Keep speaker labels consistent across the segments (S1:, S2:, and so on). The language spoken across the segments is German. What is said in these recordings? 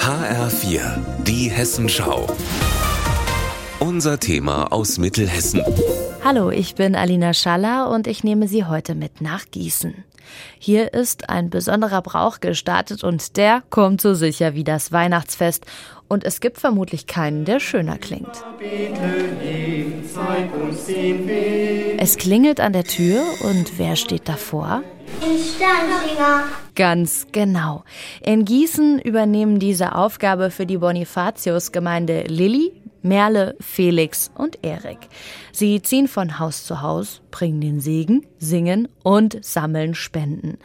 S1: HR4, die Hessenschau. Unser Thema aus Mittelhessen.
S2: Hallo, ich bin Alina Schaller und ich nehme Sie heute mit nach Gießen. Hier ist ein besonderer Brauch gestartet und der kommt so sicher wie das Weihnachtsfest. Und es gibt vermutlich keinen, der schöner klingt. Es klingelt an der Tür und wer steht davor?
S3: Ein Sternsinger.
S2: Ganz genau. In Gießen übernehmen diese Aufgabe für die Bonifatius-Gemeinde Lilly, Merle, Felix und Erik. Sie ziehen von Haus zu Haus, bringen den Segen, singen und sammeln Spenden.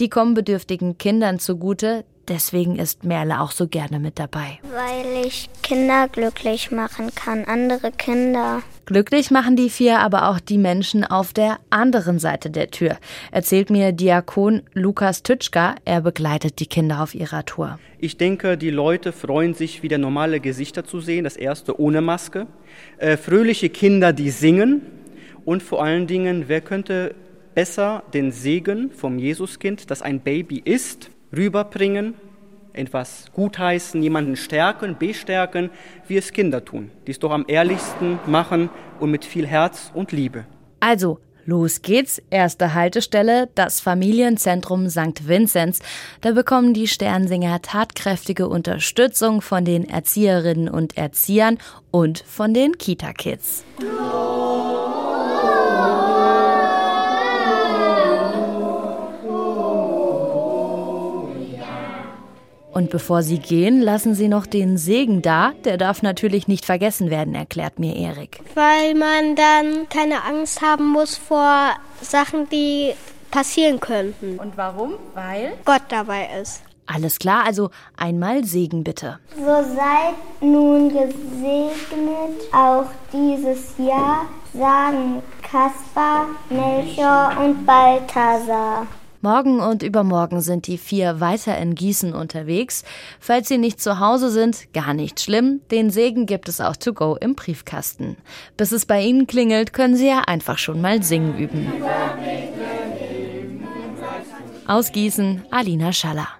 S2: Die kommen bedürftigen Kindern zugute, Deswegen ist Merle auch so gerne mit dabei.
S3: Weil ich Kinder glücklich machen kann, andere Kinder.
S2: Glücklich machen die vier aber auch die Menschen auf der anderen Seite der Tür, erzählt mir Diakon Lukas Tütschka. Er begleitet die Kinder auf ihrer Tour.
S4: Ich denke, die Leute freuen sich, wieder normale Gesichter zu sehen. Das erste ohne Maske. Äh, fröhliche Kinder, die singen. Und vor allen Dingen, wer könnte besser den Segen vom Jesuskind, das ein Baby ist, rüberbringen, etwas gutheißen, jemanden stärken, bestärken, wie es Kinder tun, die es doch am ehrlichsten machen und mit viel Herz und Liebe.
S2: Also, los geht's. Erste Haltestelle, das Familienzentrum St. Vinzenz. Da bekommen die Sternsinger tatkräftige Unterstützung von den Erzieherinnen und Erziehern und von den Kita-Kids. Und bevor Sie gehen, lassen Sie noch den Segen da. Der darf natürlich nicht vergessen werden, erklärt mir Erik.
S5: Weil man dann keine Angst haben muss vor Sachen, die passieren könnten.
S2: Und warum? Weil
S5: Gott dabei ist.
S2: Alles klar, also einmal Segen bitte.
S3: So seid nun gesegnet auch dieses Jahr, sagen Kaspar, Melchior und Balthasar.
S2: Morgen und übermorgen sind die vier weiter in Gießen unterwegs. Falls sie nicht zu Hause sind, gar nicht schlimm. Den Segen gibt es auch to go im Briefkasten. Bis es bei Ihnen klingelt, können Sie ja einfach schon mal singen üben. Aus Gießen, Alina Schaller.